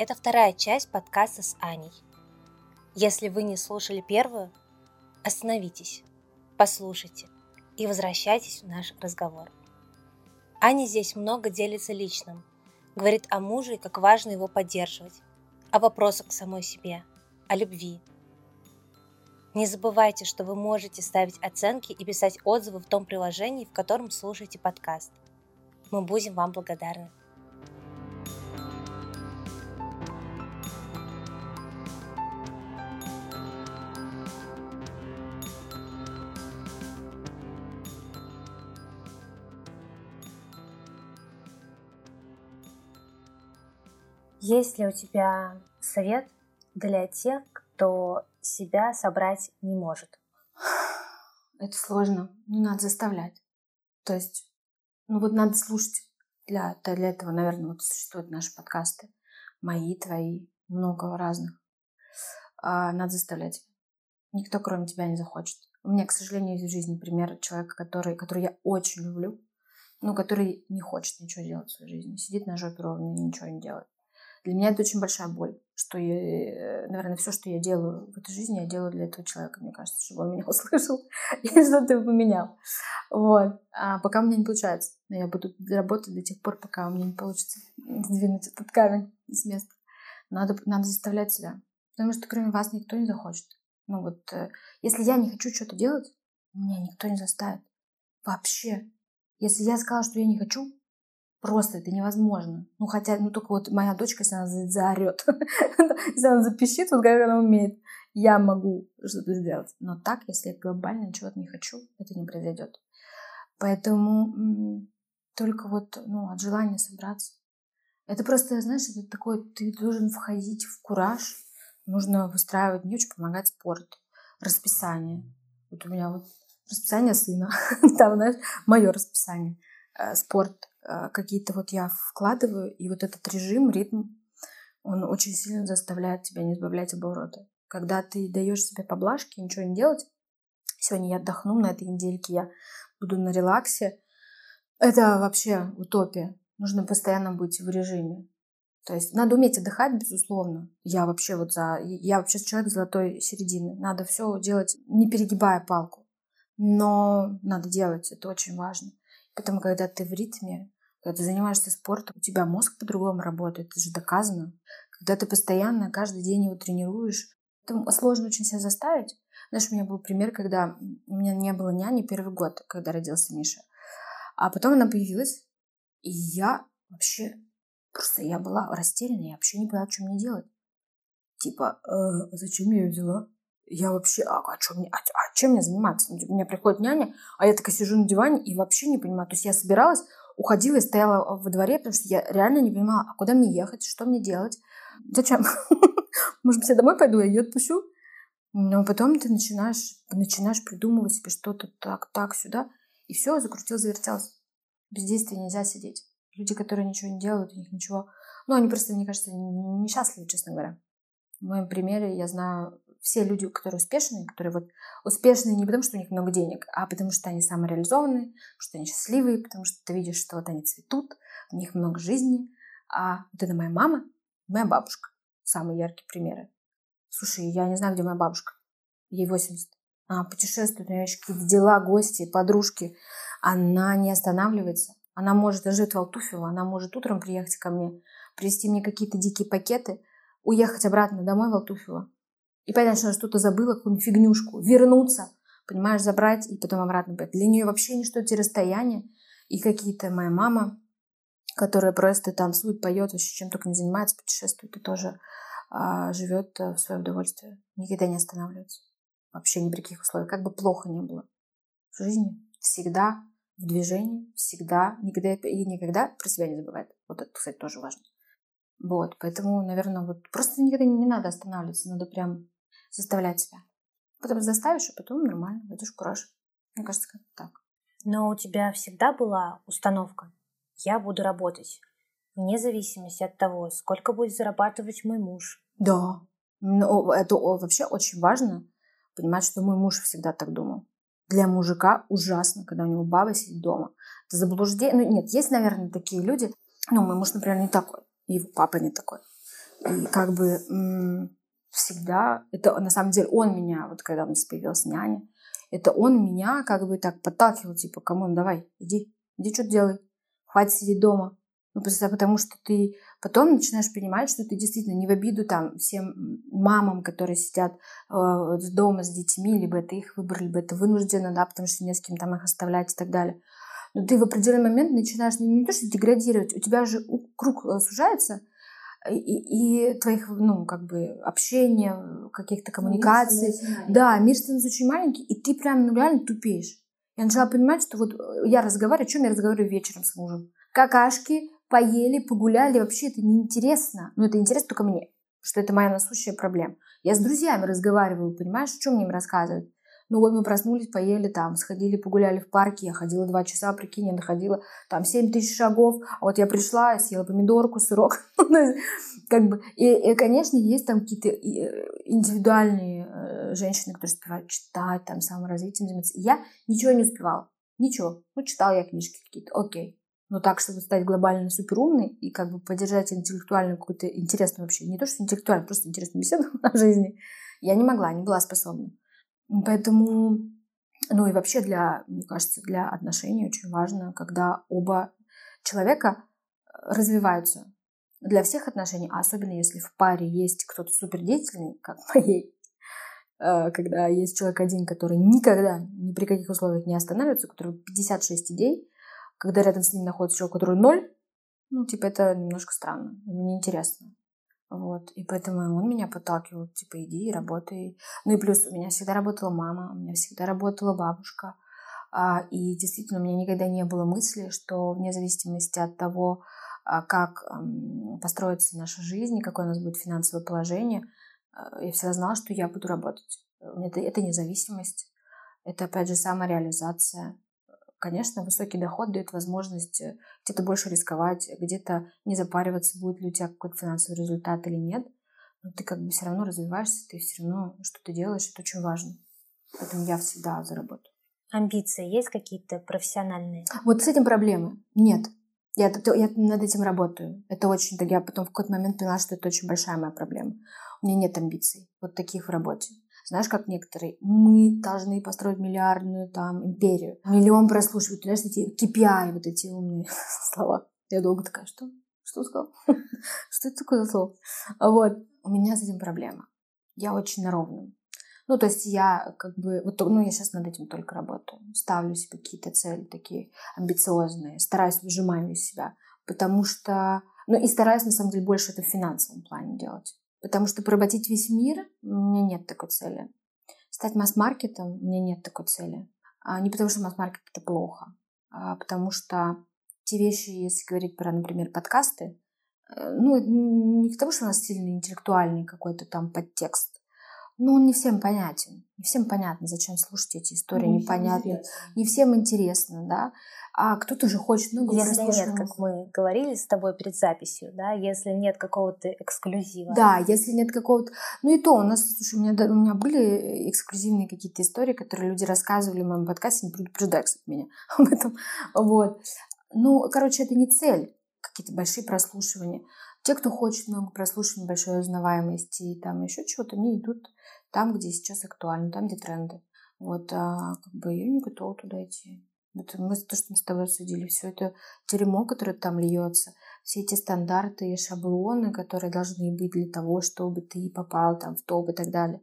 Это вторая часть подкаста с Аней. Если вы не слушали первую, остановитесь, послушайте и возвращайтесь в наш разговор. Аня здесь много делится личным, говорит о муже и как важно его поддерживать, о вопросах к самой себе, о любви. Не забывайте, что вы можете ставить оценки и писать отзывы в том приложении, в котором слушаете подкаст. Мы будем вам благодарны. Есть ли у тебя совет для тех, кто себя собрать не может? Это сложно. Ну, надо заставлять. То есть, ну вот надо слушать. Для, для этого, наверное, вот существуют наши подкасты. Мои, твои, много разных. А, надо заставлять. Никто, кроме тебя, не захочет. У меня, к сожалению, есть в жизни пример человека, который, который я очень люблю, но который не хочет ничего делать в своей жизни. Сидит на жопе ровно и ничего не делает. Для меня это очень большая боль, что я, э, наверное, все, что я делаю в этой жизни, я делаю для этого человека, мне кажется, чтобы он меня услышал и что-то поменял. Вот. А пока у меня не получается. Но я буду работать до тех пор, пока у меня не получится сдвинуть этот камень с места. Надо, надо заставлять себя. Потому что кроме вас никто не захочет. Ну вот, э, если я не хочу что-то делать, меня никто не заставит. Вообще. Если я сказала, что я не хочу, Просто это невозможно. Ну, хотя, ну, только вот моя дочка, если она заорет, если она запищит, вот как она умеет, я могу что-то сделать. Но так, если я глобально чего-то не хочу, это не произойдет. Поэтому только вот, ну, от желания собраться. Это просто, знаешь, это такой, ты должен входить в кураж, нужно выстраивать, мне очень помогает спорт, расписание. Вот у меня вот расписание сына, там, знаешь, мое расписание, э, спорт, какие-то вот я вкладываю, и вот этот режим, ритм, он очень сильно заставляет тебя не сбавлять обороты. Когда ты даешь себе поблажки, ничего не делать, сегодня я отдохну, на этой недельке я буду на релаксе, это вообще утопия. Нужно постоянно быть в режиме. То есть надо уметь отдыхать, безусловно. Я вообще вот за... Я вообще человек золотой середины. Надо все делать, не перегибая палку. Но надо делать, это очень важно. Поэтому, когда ты в ритме, когда ты занимаешься спортом, у тебя мозг по-другому работает, это же доказано. Когда ты постоянно каждый день его тренируешь, это сложно очень себя заставить. Знаешь, у меня был пример, когда у меня не было няни первый год, когда родился Миша. А потом она появилась, и я вообще просто я была растеряна, я вообще не поняла, что мне делать. Типа, э, зачем я ее взяла? Я вообще, а, а, что мне, а, а чем мне заниматься? У меня приходит няня, а я такая сижу на диване и вообще не понимаю. То есть я собиралась, уходила и стояла во дворе, потому что я реально не понимала, а куда мне ехать, что мне делать, зачем? Может быть, я домой пойду, я ее отпущу? Но потом ты начинаешь, начинаешь придумывать себе что-то так, так, сюда, и все, закрутилось, завертелось. Без действия нельзя сидеть. Люди, которые ничего не делают, у них ничего... Ну, они просто, мне кажется, несчастливы, честно говоря. В моем примере я знаю все люди, которые успешные, которые вот успешные не потому, что у них много денег, а потому что они самореализованные, потому что они счастливые, потому что ты видишь, что вот они цветут, у них много жизни. А вот это моя мама, моя бабушка. Самые яркие примеры. Слушай, я не знаю, где моя бабушка. Ей 80. Она путешествует, у нее еще какие-то дела, гости, подружки. Она не останавливается. Она может, даже в Алтуфево, она может утром приехать ко мне, привезти мне какие-то дикие пакеты, уехать обратно домой в Алтуфево, и понять, что она что-то забыла, какую-нибудь фигнюшку, вернуться, понимаешь, забрать и потом обратно. Для нее вообще ничто эти расстояния. И какие-то моя мама, которая просто танцует, поет, вообще чем только не занимается, путешествует и тоже а, живет э, в свое удовольствие. Никогда не останавливается. Вообще ни при каких условиях. Как бы плохо не было. В жизни всегда в движении, всегда, никогда и никогда про себя не забывает. Вот это, кстати, тоже важно. Вот, поэтому, наверное, вот просто никогда не, не надо останавливаться, надо прям заставлять себя. Потом заставишь, а потом нормально, войдешь в кураж. Мне кажется, как так. Но у тебя всегда была установка «я буду работать», вне зависимости от того, сколько будет зарабатывать мой муж. Да, но это вообще очень важно, понимать, что мой муж всегда так думал. Для мужика ужасно, когда у него баба сидит дома. Это заблуждение. Ну, нет, есть, наверное, такие люди. Ну, мой муж, например, не такой. И его папа не такой. И как бы всегда, это на самом деле он меня, вот когда у нас появилась няня, это он меня как бы так подталкивал, типа, come on, давай, иди, иди что-то делай, хватит сидеть дома. Ну, просто потому что ты потом начинаешь понимать, что ты действительно не в обиду там всем мамам, которые сидят э, дома с детьми, либо это их выбор, либо это вынужденно, да, потому что не с кем там их оставлять и так далее. Но ты в определенный момент начинаешь не, не то, что деградировать, у тебя же круг э, сужается, и, и твоих, ну, как бы, общения, каких-то коммуникаций. Мир да, мир становится очень маленький, и ты прям, ну, реально тупеешь. Я начала понимать, что вот э, я разговариваю, о чем я разговариваю вечером с мужем? Какашки, поели, погуляли, вообще это неинтересно. Ну, это интересно только мне, что это моя насущая проблема. Я с друзьями разговариваю, понимаешь, что мне им рассказывать? Ну вот мы проснулись, поели там, сходили, погуляли в парке. Я ходила два часа, прикинь, я находила там 7 тысяч шагов. А вот я пришла, съела помидорку, сырок. Ну, как бы, и, и, конечно, есть там какие-то э, индивидуальные э, женщины, которые успевают читать, там, саморазвитием заниматься. Я ничего не успевала. Ничего. Ну, читала я книжки какие-то. Окей. Но так, чтобы стать глобально суперумной и как бы поддержать интеллектуальную какую-то интересную вообще, не то, что интеллектуальную, просто интересную беседу о жизни, я не могла, не была способна. Поэтому, ну и вообще для, мне кажется, для отношений очень важно, когда оба человека э, развиваются. Для всех отношений, а особенно если в паре есть кто-то супердеятельный, как моей, э, когда есть человек один, который никогда, ни при каких условиях не останавливается, у которого 56 идей, когда рядом с ним находится человек, который ноль, ну, типа, это немножко странно, мне интересно. Вот, и поэтому он меня подталкивал, типа, иди, работай. Ну и плюс у меня всегда работала мама, у меня всегда работала бабушка. А, и действительно, у меня никогда не было мысли, что вне зависимости от того, а, как построится наша жизнь, какое у нас будет финансовое положение, а, я всегда знала, что я буду работать. Это, это независимость, это, опять же, самореализация. Конечно, высокий доход дает возможность э, где-то больше рисковать, где-то не запариваться, будет ли у тебя какой-то финансовый результат или нет. Но ты как бы все равно развиваешься, ты все равно что ты делаешь, это очень важно. Поэтому я всегда за работу. Амбиции есть какие-то профессиональные? Вот с этим проблемы нет. Я, я над этим работаю. Это очень... Я потом в какой-то момент поняла, что это очень большая моя проблема. У меня нет амбиций, вот таких в работе. Знаешь, как некоторые, мы должны построить миллиардную там империю. Миллион прослушивают, знаешь, эти KPI, вот эти умные слова. Я долго такая, что? Что сказал? Что это такое за слово? Вот. У меня с этим проблема. Я очень на ровном. Ну, то есть я как бы, вот, ну, я сейчас над этим только работаю. Ставлю себе какие-то цели такие амбициозные, стараюсь, выжимаю из себя, потому что, ну, и стараюсь, на самом деле, больше это в финансовом плане делать. Потому что поработить весь мир у меня нет такой цели. Стать масс-маркетом у меня нет такой цели. А не потому что масс-маркет это плохо, а потому что те вещи, если говорить про, например, подкасты, э, ну, не потому что у нас сильный интеллектуальный какой-то там подтекст, но он не всем понятен. Не всем понятно, зачем слушать эти истории, ну, непонятно. Не всем интересно, да а кто-то же хочет много ну, Если нет, как мы говорили с тобой перед записью, да, если нет какого-то эксклюзива. Да, если нет какого-то... Ну и то, у нас, слушай, у меня, у меня были эксклюзивные какие-то истории, которые люди рассказывали в моем подкасте, не предупреждая, кстати, меня об этом. Вот. Ну, короче, это не цель, какие-то большие прослушивания. Те, кто хочет много прослушиваний, большой узнаваемости и там еще чего-то, они идут там, где сейчас актуально, там, где тренды. Вот, а как бы я не готова туда идти. Вот мы, то, что мы с тобой обсудили, все это дерьмо, которое там льется, все эти стандарты и шаблоны, которые должны быть для того, чтобы ты попал там в топ и так далее.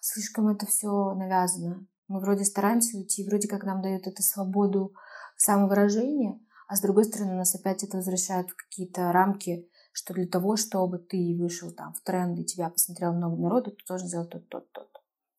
Слишком это все навязано. Мы вроде стараемся уйти, вроде как нам дают эту свободу самовыражения, а с другой стороны нас опять это возвращает в какие-то рамки, что для того, чтобы ты вышел там в тренды, тебя посмотрел много народу, ты должен сделать тот, тот, тот.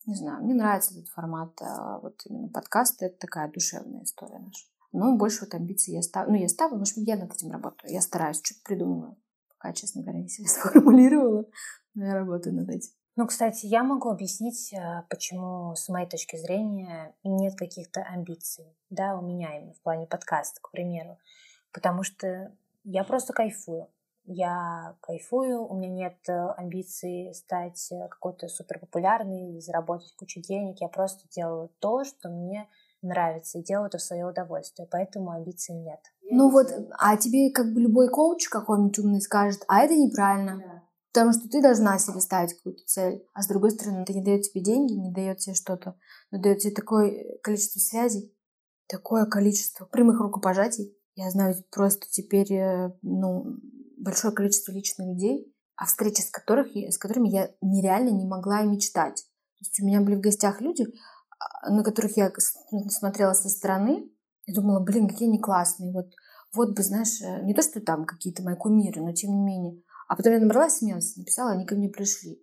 Не знаю, мне нравится этот формат, а вот именно подкаста, это такая душевная история наша. Но больше вот амбиций я ставлю, ну я ставлю, может я над этим работаю, я стараюсь, что-то придумываю. Пока, честно говоря, не себе сформулировала, но я работаю над этим. Ну, кстати, я могу объяснить, э, почему, с моей точки зрения, нет каких-то амбиций, да, у меня именно в плане подкаста, к примеру. Потому что я просто кайфую я кайфую, у меня нет э, амбиций стать э, какой-то суперпопулярной, заработать кучу денег, я просто делаю то, что мне нравится, и делаю это в свое удовольствие, поэтому амбиций нет. Ну вот, а тебе как бы любой коуч какой-нибудь умный скажет, а это неправильно. Да. Потому что ты должна себе ставить какую-то цель, а с другой стороны, это не дает тебе деньги, не дает тебе что-то, но дает тебе такое количество связей, такое количество прямых рукопожатий. Я знаю просто теперь э, ну, большое количество личных людей, о встрече с, которых, с которыми я нереально не могла и мечтать. То есть у меня были в гостях люди, а, на которых я ну, смотрела со стороны и думала, блин, какие они классные. Вот, вот бы, знаешь, э, не то, что там какие-то мои кумиры, но тем не менее. А потом я набралась смелости, написала, они ко мне пришли.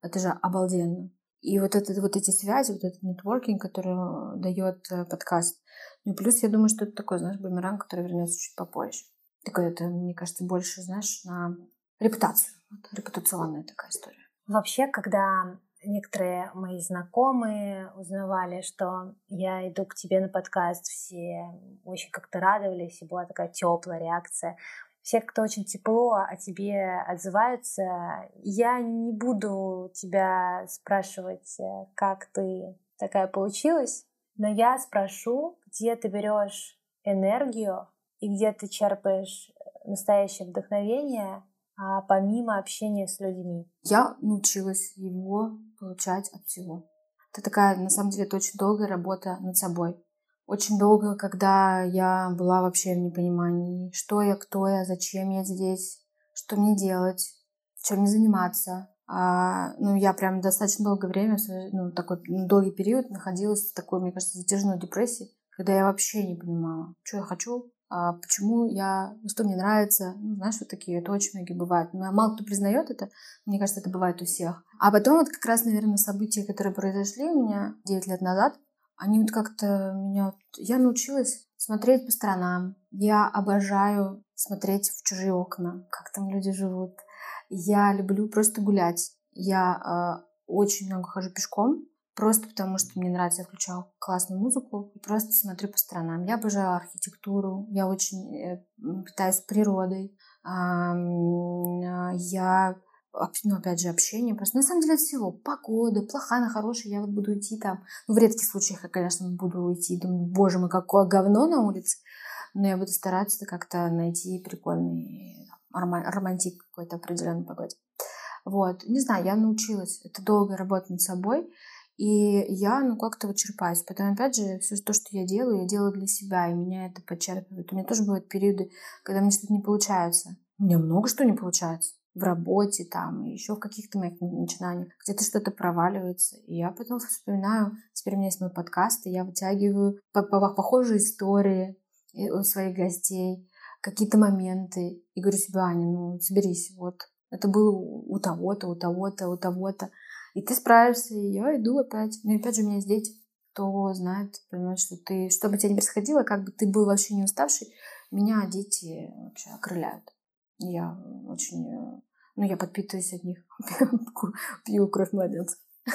Это же обалденно. И вот, это, вот эти связи, вот этот нетворкинг, который э, дает э, подкаст. Ну и плюс я думаю, что это такой, знаешь, бумеранг, который вернется чуть попозже. Такой это, мне кажется, больше, знаешь, на репутацию. Вот, репутационная такая история. Вообще, когда некоторые мои знакомые узнавали, что я иду к тебе на подкаст, все очень как-то радовались, и была такая теплая реакция. Все кто очень тепло о тебе отзываются. Я не буду тебя спрашивать, э, как ты такая получилась, но я спрошу, где ты берешь энергию и где ты черпаешь настоящее вдохновение а помимо общения с людьми? Я научилась его получать от всего. Это такая, на самом деле, это очень долгая работа над собой. Очень долго, когда я была вообще в непонимании, что я, кто я, зачем я здесь, что мне делать, чем мне заниматься. А, ну, я прям достаточно долгое время, ну, такой ну, долгий период находилась в такой, мне кажется, затяжной депрессии, когда я вообще не понимала, что я хочу, почему я, что мне нравится, ну, знаешь, вот такие, это очень многие бывают. Мало кто признает это, мне кажется, это бывает у всех. А потом вот как раз, наверное, события, которые произошли у меня 9 лет назад, они вот как-то меня... Я научилась смотреть по сторонам. Я обожаю смотреть в чужие окна, как там люди живут. Я люблю просто гулять. Я э, очень много хожу пешком, Просто потому, что мне нравится, я включаю классную музыку и просто смотрю по сторонам. Я обожаю архитектуру, я очень э, питаюсь природой. А, я, ну, опять же, общение. Просто на самом деле от всего. Погода, плохая, она хорошая, я вот буду идти там. Ну, в редких случаях я, конечно, буду идти, думаю, боже мой, какое говно на улице. Но я буду стараться как-то найти прикольный романтик какой-то определенной погоде. Вот, не знаю, я научилась. Это долгая работа над собой. И я, ну, как-то вот черпаюсь. Потом, опять же, все то, что я делаю, я делаю для себя, и меня это подчерпывает. У меня тоже бывают периоды, когда мне что-то не получается. У меня много что не получается. В работе там, и еще в каких-то моих начинаниях. Где-то что-то проваливается. И я потом вспоминаю, теперь у меня есть мой подкаст, и я вытягиваю по -по похожие истории у своих гостей, какие-то моменты. И говорю себе, Аня, ну, соберись, вот. Это было у того-то, у того-то, у того-то. И ты справишься, и я иду опять. Ну и опять же у меня есть дети. Кто знает, понимает, что ты, что бы тебе ни происходило, как бы ты был вообще не уставший, меня дети вообще окрыляют. Я очень, э, ну я подпитываюсь от них, пью кровь младенца.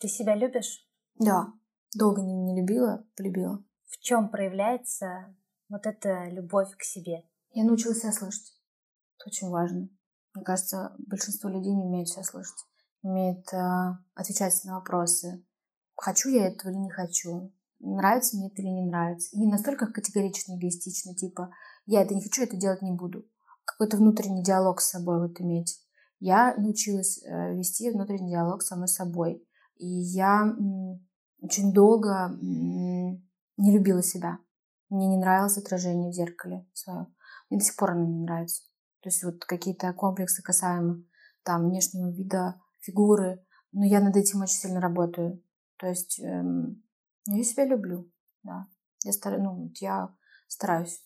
Ты себя любишь? Да, долго не, не любила, полюбила. В чем проявляется вот эта любовь к себе? Я научилась себя слышать. Это очень важно. Мне кажется, большинство людей не умеют себя слышать, умеют э, отвечать на вопросы. Хочу я этого или не хочу? Нравится мне это или не нравится? И не настолько категорично, эгоистично, типа я это не хочу, это делать не буду. Какой-то внутренний диалог с собой вот иметь. Я научилась э, вести внутренний диалог с самой собой. И я м, очень долго м, не любила себя. Мне не нравилось отражение в зеркале свое. Мне до сих пор оно не нравится. То есть вот какие-то комплексы касаемо там внешнего вида, фигуры. Но я над этим очень сильно работаю. То есть эм, ну, я себя люблю, да. Я, стар... ну, я стараюсь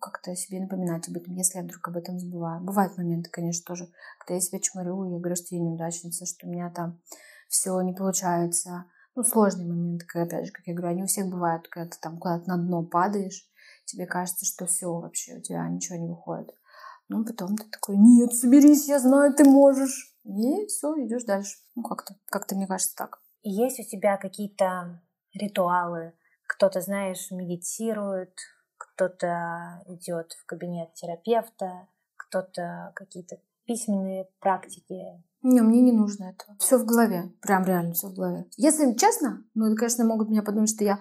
как-то себе напоминать об этом, если я вдруг об этом забываю. Бывают моменты, конечно, тоже, когда я себя чморю, я говорю, что я неудачница, что у меня там все не получается. Ну, сложные моменты, когда, опять же, как я говорю, они у всех бывают, когда ты там куда-то на дно падаешь, тебе кажется, что все вообще, у тебя ничего не выходит. Ну, потом ты такой, нет, соберись, я знаю, ты можешь. И все, идешь дальше. Ну, как-то, как-то мне кажется так. Есть у тебя какие-то ритуалы? Кто-то, знаешь, медитирует, кто-то идет в кабинет терапевта, кто-то какие-то письменные практики. Не, мне не нужно этого. Все в голове. Прям реально все в голове. Если честно, ну, это, конечно, могут меня подумать, что я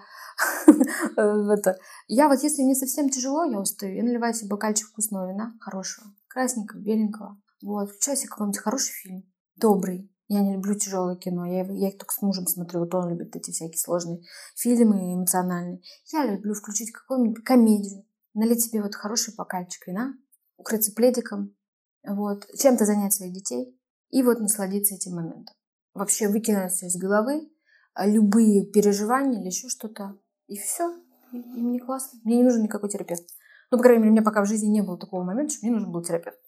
это. Я вот, если мне совсем тяжело, я устаю, я наливаю себе бокальчик вкусного вина, хорошего, красненького, беленького, Вот, включаю себе какой-нибудь хороший фильм, добрый. Я не люблю тяжелое кино. Я, я их только с мужем смотрю. Вот он любит эти всякие сложные фильмы эмоциональные. Я люблю включить какую-нибудь комедию, налить себе вот хороший бокальчик вина, укрыться пледиком, вот, чем-то занять своих детей и вот насладиться этим моментом. Вообще выкинуть все из головы, а любые переживания или еще что-то. И все. И, мне классно. Мне не нужен никакой терапевт. Ну, по крайней мере, у меня пока в жизни не было такого момента, что мне нужен был терапевт.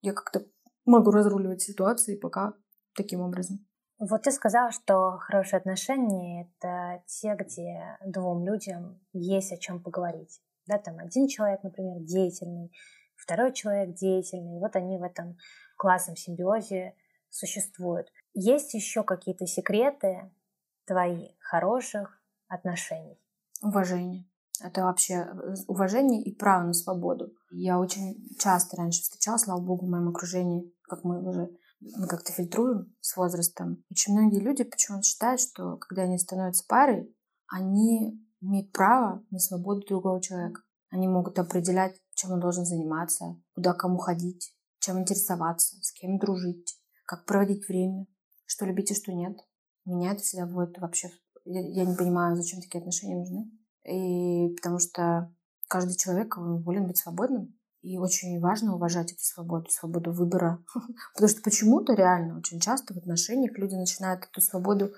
Я как-то могу разруливать ситуации пока таким образом. Вот ты сказала, что хорошие отношения — это те, где двум людям есть о чем поговорить. Да, там один человек, например, деятельный, второй человек деятельный, вот они в этом классном симбиозе существуют. Есть еще какие-то секреты твои хороших отношений? Уважение. Это вообще э, уважение и право на свободу. Я очень часто раньше встречала, слава богу, в моем окружении, как мы уже мы как-то фильтруем с возрастом. Очень многие люди почему-то считают, что когда они становятся парой, они имеют право на свободу другого человека. Они могут определять, чем он должен заниматься, куда кому ходить, чем интересоваться, с кем дружить, как проводить время, что любить и что нет. Меня это всегда вводит вообще... Я, я не понимаю, зачем такие отношения нужны. И потому что каждый человек волен быть свободным. И очень важно уважать эту свободу, свободу выбора. Потому что почему-то реально очень часто в отношениях люди начинают эту свободу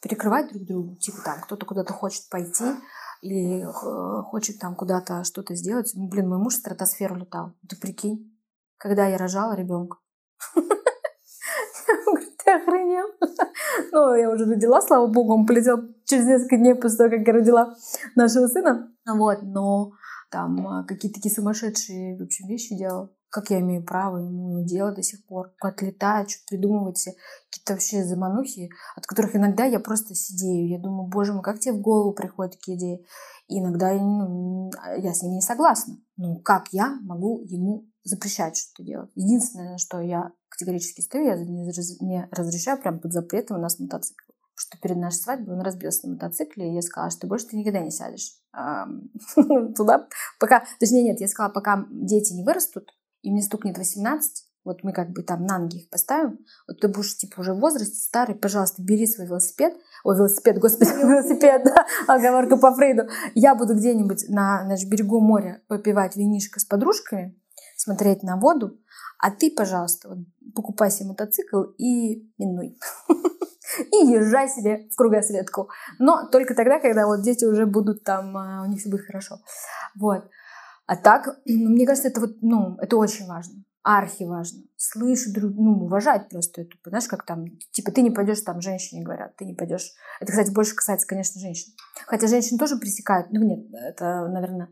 перекрывать друг другу. Типа там кто-то куда-то хочет пойти или хочет там куда-то что-то сделать. Блин, мой муж в стратосферу летал. Ты прикинь, когда я рожала ребенка. Охренел? Ну, я уже родила, слава богу, он полетел через несколько дней после того, как я родила нашего сына. Вот, но там а, какие-то такие сумасшедшие, в общем, вещи делал. Как я имею право ему делать до сих пор? Как летает, что придумывать все какие-то вообще заманухи, от которых иногда я просто сидею. Я думаю, боже мой, как тебе в голову приходят такие идеи? И иногда ну, я с ними не согласна. Ну, как я могу ему запрещать что-то делать? Единственное, что я категорически стою, я не разрешаю прям под запретом у нас мотоцикл. Что перед нашей свадьбой он разбился на мотоцикле, и я сказала, что больше ты никогда не сядешь туда, пока... Точнее, нет, я сказала, пока дети не вырастут, и мне стукнет 18, вот мы как бы там на ноги их поставим, вот ты будешь типа уже в возрасте старый, пожалуйста, бери свой велосипед, ой, велосипед, господи, велосипед, да, оговорка по Фрейду, я буду где-нибудь на, на берегу моря попивать винишко с подружками, смотреть на воду, а ты, пожалуйста, вот, покупай себе мотоцикл и минуй. И езжай себе в кругосветку. Но только тогда, когда вот дети уже будут там, а, у них все будет хорошо. Вот. А так, ну, мне кажется, это вот, ну, это очень важно. Архи важно. Слышать друг, ну, уважать просто это. Знаешь, как там, типа, ты не пойдешь, там, женщине говорят, ты не пойдешь. Это, кстати, больше касается, конечно, женщин. Хотя женщин тоже пресекают. Ну, нет, это, наверное,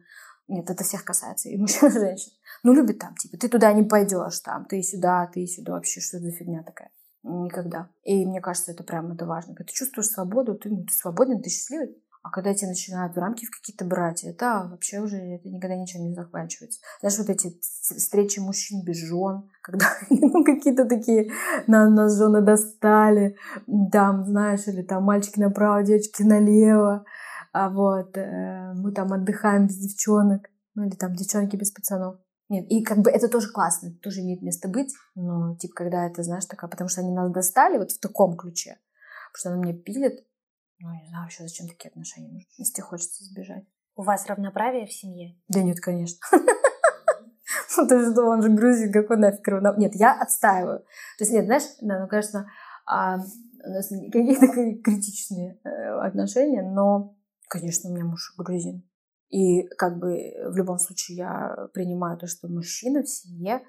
нет, это всех касается, и мужчин, и женщин. Ну, любит там, типа, ты туда не пойдешь, там, ты сюда, ты сюда, вообще, что за фигня такая? Никогда. И мне кажется, это прям, это важно. Когда ты чувствуешь свободу, ты, ну, ты свободен, ты счастливый. А когда тебя начинают в рамки в какие-то брать, это вообще уже это никогда ничем не заканчивается. Знаешь, вот эти встречи мужчин без жен, когда ну, какие-то такие на нас жены достали, там, знаешь, или там мальчики направо, девочки налево а вот э, мы там отдыхаем без девчонок, ну или там девчонки без пацанов. Нет, и как бы это тоже классно, это тоже имеет место быть, но типа когда это, знаешь, такая, потому что они нас достали вот в таком ключе, потому что она мне пилит, ну не знаю вообще, зачем такие отношения нужны, если хочется сбежать. У вас равноправие в семье? Да нет, конечно. Ну ты что, он же грузин, какой нафиг? Нет, я отстаиваю. То есть нет, знаешь, ну, конечно, а, у нас какие-то критичные э, отношения, но Конечно, у меня муж грузин. И как бы в любом случае я принимаю то, что мужчина в семье,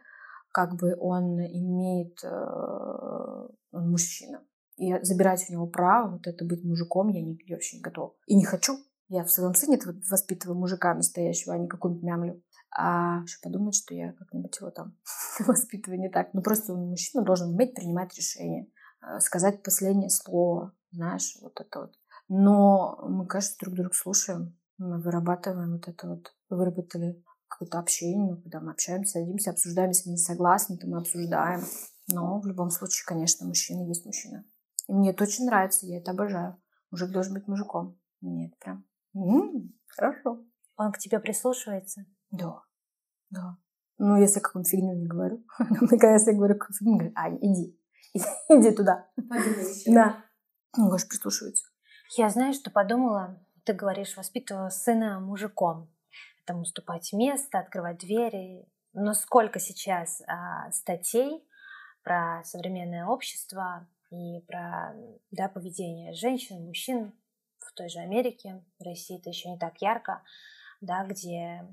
как бы он имеет, э, он мужчина. И забирать у него право вот это быть мужиком я, не, я вообще не готова. И не хочу. Я в своем сыне воспитываю мужика настоящего, а не какую-нибудь мямлю. А еще подумать, что я как-нибудь его там воспитываю не так. Ну просто мужчина должен уметь принимать решения, э, сказать последнее слово, знаешь, вот это вот но мы, кажется, друг друга слушаем, мы вырабатываем вот это вот, выработали какое-то общение, ну, когда мы общаемся, садимся, обсуждаем, если мы не согласны, то мы обсуждаем. Но в любом случае, конечно, мужчина есть мужчина. И мне это очень нравится, я это обожаю. Мужик должен быть мужиком. Мне это прям м-м, хорошо. Он к тебе прислушивается? Да, да. Ну, если какую-нибудь фигню не говорю. Если я говорю какую-то фигню, говорю, Ань, иди. Иди туда. Да. Ну, Гоша прислушивается. Я знаю, что подумала, ты говоришь, воспитывала сына мужиком. Там уступать место, открывать двери. Но сколько сейчас а, статей про современное общество и про да, поведение женщин, мужчин в той же Америке, в России это еще не так ярко, да, где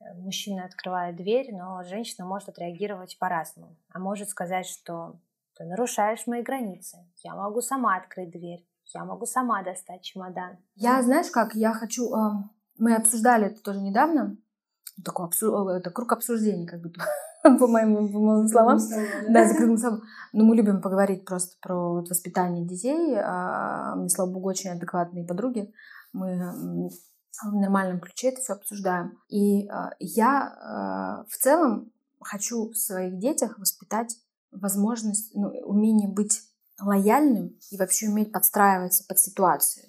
э, мужчина открывает дверь, но женщина может отреагировать по-разному. А может сказать, что ты нарушаешь мои границы, я могу сама открыть дверь, я могу сама достать чемодан. Я, знаешь как, я хочу... Э, мы обсуждали это тоже недавно, такой обсу... это круг обсуждений, как бы по моим, по моим словам. Да, закрытым словам. Но мы любим поговорить просто про вот воспитание детей. А, мне, слава богу, очень адекватные подруги. Мы в нормальном ключе это все обсуждаем. И а, я а, в целом хочу в своих детях воспитать возможность, ну, умение быть лояльным и вообще уметь подстраиваться под ситуацию.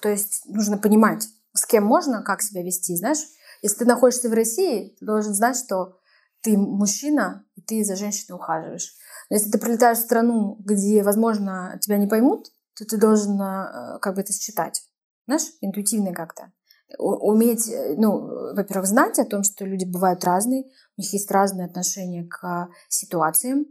То есть нужно понимать, с кем можно, как себя вести. Знаешь, если ты находишься в России, ты должен знать, что ты мужчина, и ты за женщиной ухаживаешь. Но если ты прилетаешь в страну, где, возможно, тебя не поймут, то ты должен э, как бы это считать. Знаешь, интуитивно как-то. Уметь, э, ну, во-первых, знать о том, что люди бывают разные, у них есть разные отношения к ситуациям,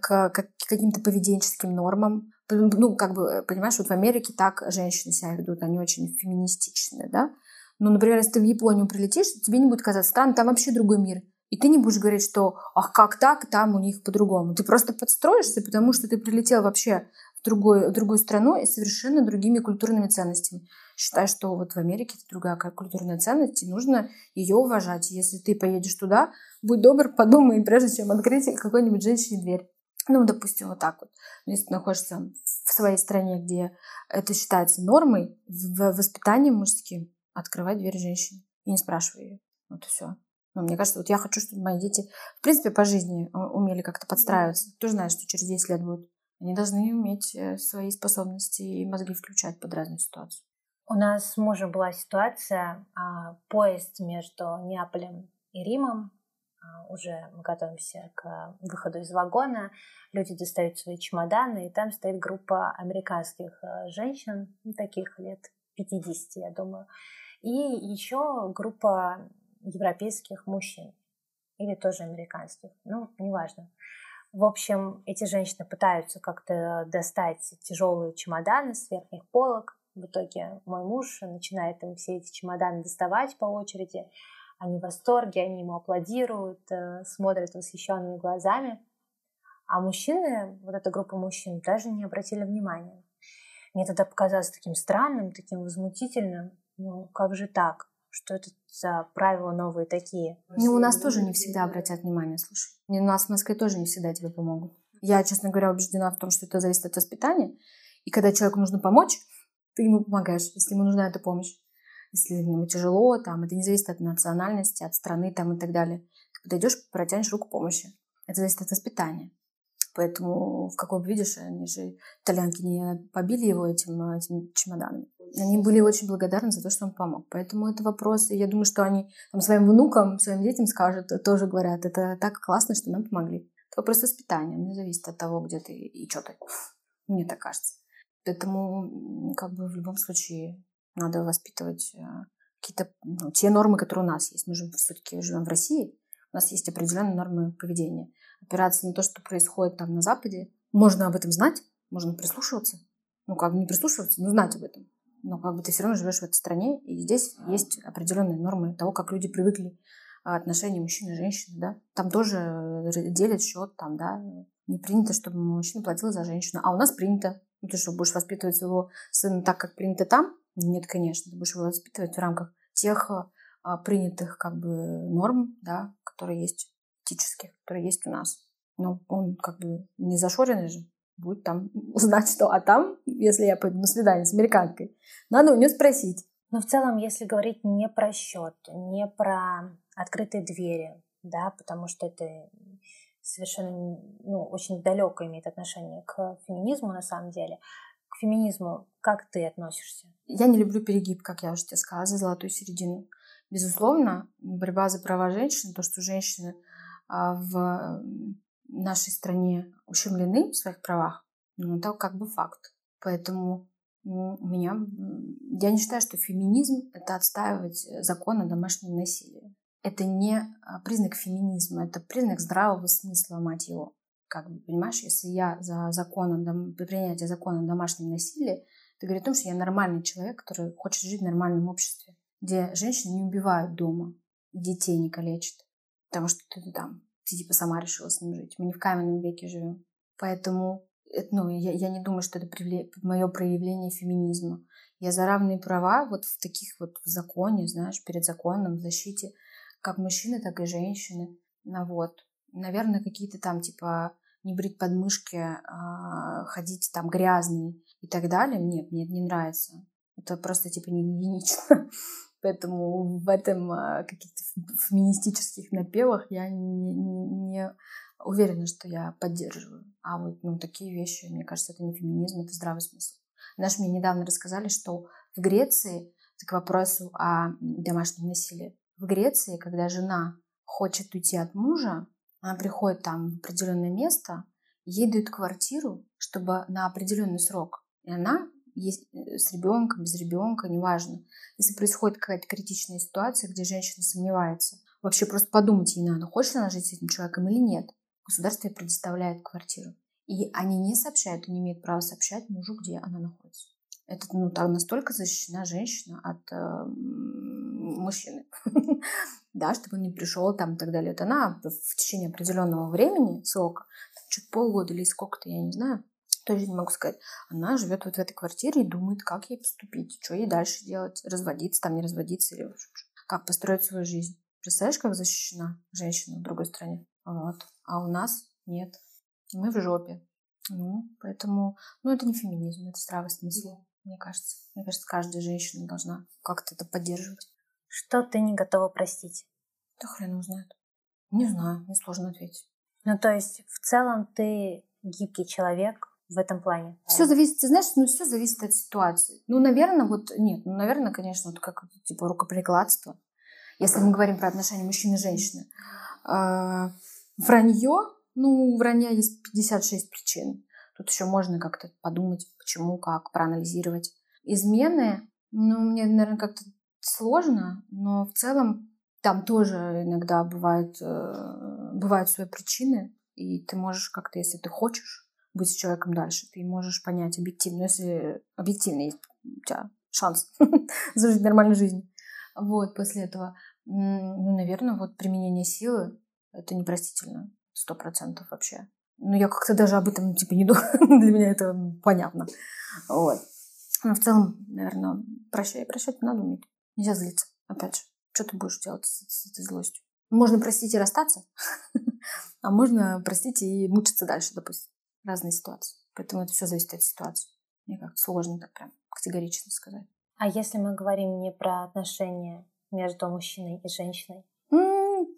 к, к каким-то поведенческим нормам. Ну, как бы, понимаешь, вот в Америке так женщины себя ведут, они очень феминистичные, да? Но, например, если ты в Японию прилетишь, тебе не будет казаться странно, там вообще другой мир. И ты не будешь говорить, что ах, как так, там у них по-другому. Ты просто подстроишься, потому что ты прилетел вообще в другую, в другую страну и совершенно другими культурными ценностями. Считай, что вот в Америке это другая культурная ценность, и нужно ее уважать. Если ты поедешь туда, будь добр, подумай, прежде чем открыть какой-нибудь женщине дверь. Ну, допустим, вот так вот. Если ты находишься в своей стране, где это считается нормой, в воспитании мужским, открывай дверь женщине и не спрашивай ее. Вот и все. Но мне кажется, вот я хочу, чтобы мои дети, в принципе, по жизни а, умели как-то подстраиваться. Ты же знаешь, что через 10 лет будут. Они должны уметь э, свои способности и мозги включать под разные ситуации. У нас с мужем была ситуация, а, поезд между Неаполем и Римом, уже мы готовимся к выходу из вагона, люди достают свои чемоданы, и там стоит группа американских э, женщин, ну, таких лет 50, я думаю, и еще группа европейских мужчин или тоже американских, ну, неважно. В общем, эти женщины пытаются как-то достать тяжелые чемоданы с верхних полок. В итоге мой муж начинает им все эти чемоданы доставать по очереди. Они в восторге, они ему аплодируют, э, смотрят восхищенными глазами. А мужчины, вот эта группа мужчин, даже не обратили внимания. Мне тогда показалось таким странным, таким возмутительным. Ну, как же так? Что это за правила новые такие? Ну, у нас тоже не всегда обратят внимание, слушай. У нас в Москве тоже не всегда тебе помогут. Я, честно говоря, убеждена в том, что это зависит от воспитания. И когда человеку нужно помочь, ты ему помогаешь, если ему нужна эта помощь. Если ему тяжело, там, это не зависит от национальности, от страны там, и так далее. Ты подойдешь, протянешь руку помощи. Это зависит от воспитания. Поэтому в каком видишь, они же итальянки не побили его этим, этим чемоданом. Они были очень благодарны за то, что он помог. Поэтому это вопрос, я думаю, что они там, своим внукам, своим детям скажут, тоже говорят, это так классно, что нам помогли. Это вопрос воспитания, не зависит от того, где ты и что ты. Мне так кажется. Поэтому как бы в любом случае надо воспитывать э, какие-то ну, те нормы, которые у нас есть. Мы же все-таки живем в России, у нас есть определенные нормы поведения опираться на то, что происходит там на Западе. Можно об этом знать, можно прислушиваться. Ну, как бы не прислушиваться, но знать об этом. Но как бы ты все равно живешь в этой стране, и здесь есть определенные нормы того, как люди привыкли а, отношения мужчины и женщины, да. Там тоже э, делят счет, там, да. Не принято, чтобы мужчина платил за женщину, а у нас принято. Ну, ты что, будешь воспитывать своего сына так, как принято там? Нет, конечно, ты будешь его воспитывать в рамках тех а, принятых как бы норм, да, которые есть этических, которые есть у нас. Но он как бы не зашоренный же, будет там знать, что. А там, если я пойду на свидание с американкой, надо у нее спросить. Но в целом, если говорить не про счет, не про открытые двери, да, потому что это совершенно ну, очень далеко имеет отношение к феминизму на самом деле. Феминизму как ты относишься? Я не люблю перегиб, как я уже тебе сказала, за золотую середину. Безусловно, борьба за права женщин, то, что женщины а, в нашей стране ущемлены в своих правах, ну, это как бы факт. Поэтому у меня... Я не считаю, что феминизм — это отстаивать закон о домашнем насилии. Это не а, признак феминизма, это признак здравого смысла, мать его. Как бы, понимаешь, если я за законом, принятие закона о домашнем насилии, это говорит о том, что я нормальный человек, который хочет жить в нормальном обществе, где женщины не убивают дома, детей не калечат, потому что ты там, ты типа сама решила с ним жить. Мы не в каменном веке живем. Поэтому ну, я, я не думаю, что это привле... мое проявление феминизма. Я за равные права вот в таких вот в законе, знаешь, перед законом, в защите как мужчины, так и женщины. Ну, вот. Наверное, какие-то там, типа, не брить подмышки, а ходить там грязный и так далее. Нет, мне это не нравится. Это просто, типа, не гигиенично. Поэтому в этом а, каких-то феминистических напевах я не, не, уверена, что я поддерживаю. А вот ну, такие вещи, мне кажется, это не феминизм, это здравый смысл. Знаешь, мне недавно рассказали, что в Греции, к вопросу о домашнем насилии, в Греции, когда жена хочет уйти от мужа, она приходит там в определенное место, ей дают квартиру, чтобы на определенный срок. И она есть э, с ребенком, без ребенка, неважно. Если происходит какая-то критичная ситуация, где женщина сомневается, вообще просто подумать ей надо, хочет она жить с этим человеком или нет государство ей предоставляет квартиру. И они не сообщают, и не имеют права сообщать мужу, где она находится. Это ну, так настолько защищена женщина от э, мужчины. да, чтобы он не пришел там и так далее. Это она в течение определенного времени, срока, чуть полгода или сколько-то, я не знаю, тоже не могу сказать. Она живет вот в этой квартире и думает, как ей поступить, что ей дальше делать, разводиться там, не разводиться, или как построить свою жизнь. Представляешь, как защищена женщина в другой стране? Вот. А у нас нет. Мы в жопе. Ну, поэтому, ну, это не феминизм, это здравый смысл, мне кажется. Мне кажется, каждая женщина должна как-то это поддерживать. Что ты не готова простить? Да хрен узнает. Не знаю, мне сложно ответить. Ну, то есть, в целом, ты гибкий человек в этом плане? Все зависит, ты знаешь, ну, все зависит от ситуации. Ну, наверное, вот, нет, ну, наверное, конечно, вот как, типа, рукоприкладство. Если мы говорим про отношения мужчины и женщины. А, Вранье, ну, у вранья есть 56 причин. Тут еще можно как-то подумать, почему, как, проанализировать. Измены, ну, мне, наверное, как-то сложно, но в целом там тоже иногда бывает, э, бывают свои причины, и ты можешь как-то, если ты хочешь быть с человеком дальше, ты можешь понять объективно, если объективно есть у тебя шанс зажить нормальную жизнь. Вот, после этого, ну, наверное, вот применение силы это непростительно. Сто процентов вообще. Ну, я как-то даже об этом, типа, не думаю. Для меня это понятно. Вот. Но в целом, наверное, прощай, прощать надо уметь. Нельзя злиться. Опять же, что ты будешь делать с, с этой злостью? Можно простить и расстаться, а можно простить и мучиться дальше, допустим. Разные ситуации. Поэтому это все зависит от ситуации. Мне как-то сложно так прям категорично сказать. А если мы говорим не про отношения между мужчиной и женщиной,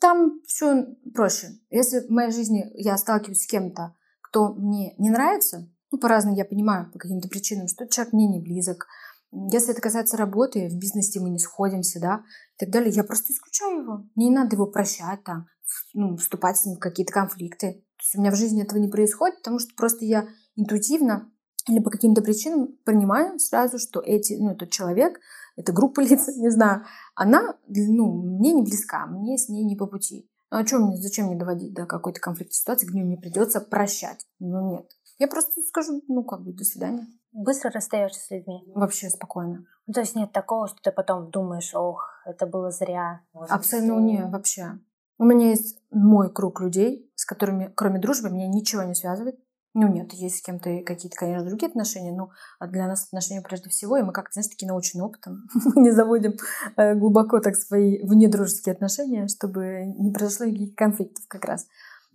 там все проще. Если в моей жизни я сталкиваюсь с кем-то, кто мне не нравится, ну, по-разному я понимаю, по каким-то причинам, что человек мне не близок. Если это касается работы, в бизнесе мы не сходимся, да, и так далее, я просто исключаю его. Не надо его прощать, там, ну, вступать с ним в какие-то конфликты. То есть у меня в жизни этого не происходит, потому что просто я интуитивно или по каким-то причинам понимаю сразу, что эти, ну, этот человек эта группа лиц, не знаю, она, ну, мне не близка, мне с ней не по пути. Ну, а чем мне, зачем мне доводить до какой-то конфликтной ситуации, где мне придется прощать? Ну, нет. Я просто скажу, ну, как бы, до свидания. Быстро расстаешься с людьми? Вообще спокойно. Ну, то есть нет такого, что ты потом думаешь, ох, это было зря. Абсолютно нет, вообще. У меня есть мой круг людей, с которыми, кроме дружбы, меня ничего не связывает. Ну, нет, есть с кем-то какие-то, конечно, другие отношения, но для нас отношения прежде всего, и мы как-то, знаешь, такие научные опытом не заводим э, глубоко так свои внедружеские отношения, чтобы не произошло никаких конфликтов как раз.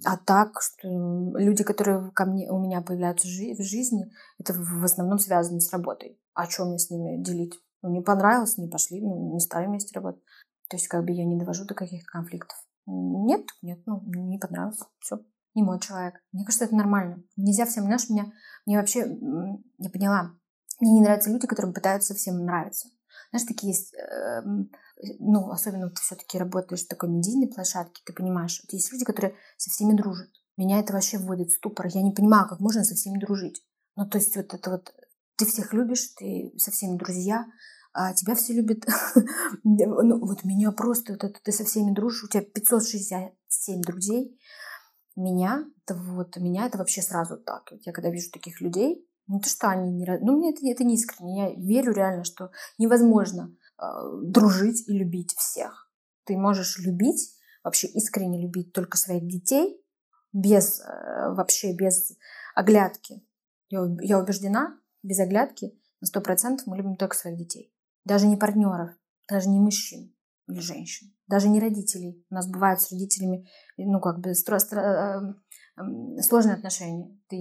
А так, что люди, которые ко мне, у меня появляются в жизни, это в основном связано с работой. А что мне с ними делить? Ну, не понравилось, не пошли, ну, не стали вместе работать. То есть, как бы я не довожу до каких-то конфликтов. Нет, нет, ну, не понравилось, все не мой человек. Мне кажется, это нормально. Нельзя всем, знаешь, меня, мне вообще, я поняла, мне не нравятся люди, которым пытаются всем нравиться. Знаешь, такие есть э, ну, особенно ты все-таки работаешь в такой медийной площадке, ты понимаешь, вот есть люди, которые со всеми дружат. Меня это вообще вводит в ступор. Я не понимаю, как можно со всеми дружить. Ну, то есть вот это вот ты всех любишь, ты со всеми друзья, а тебя все любят. ну, вот меня просто, вот это ты со всеми дружишь, у тебя 567 друзей. Меня, это вот, меня это вообще сразу так. Я когда вижу таких людей, не то, что они не... Ну, мне это, это не искренне. Я верю реально, что невозможно э, дружить и любить всех. Ты можешь любить, вообще искренне любить только своих детей, без, э, вообще без оглядки. Я, я убеждена, без оглядки на сто процентов мы любим только своих детей. Даже не партнеров, даже не мужчин или женщин, даже не родителей. У нас бывают с родителями, ну, как бы стро, стро, э, сложные отношения. Ты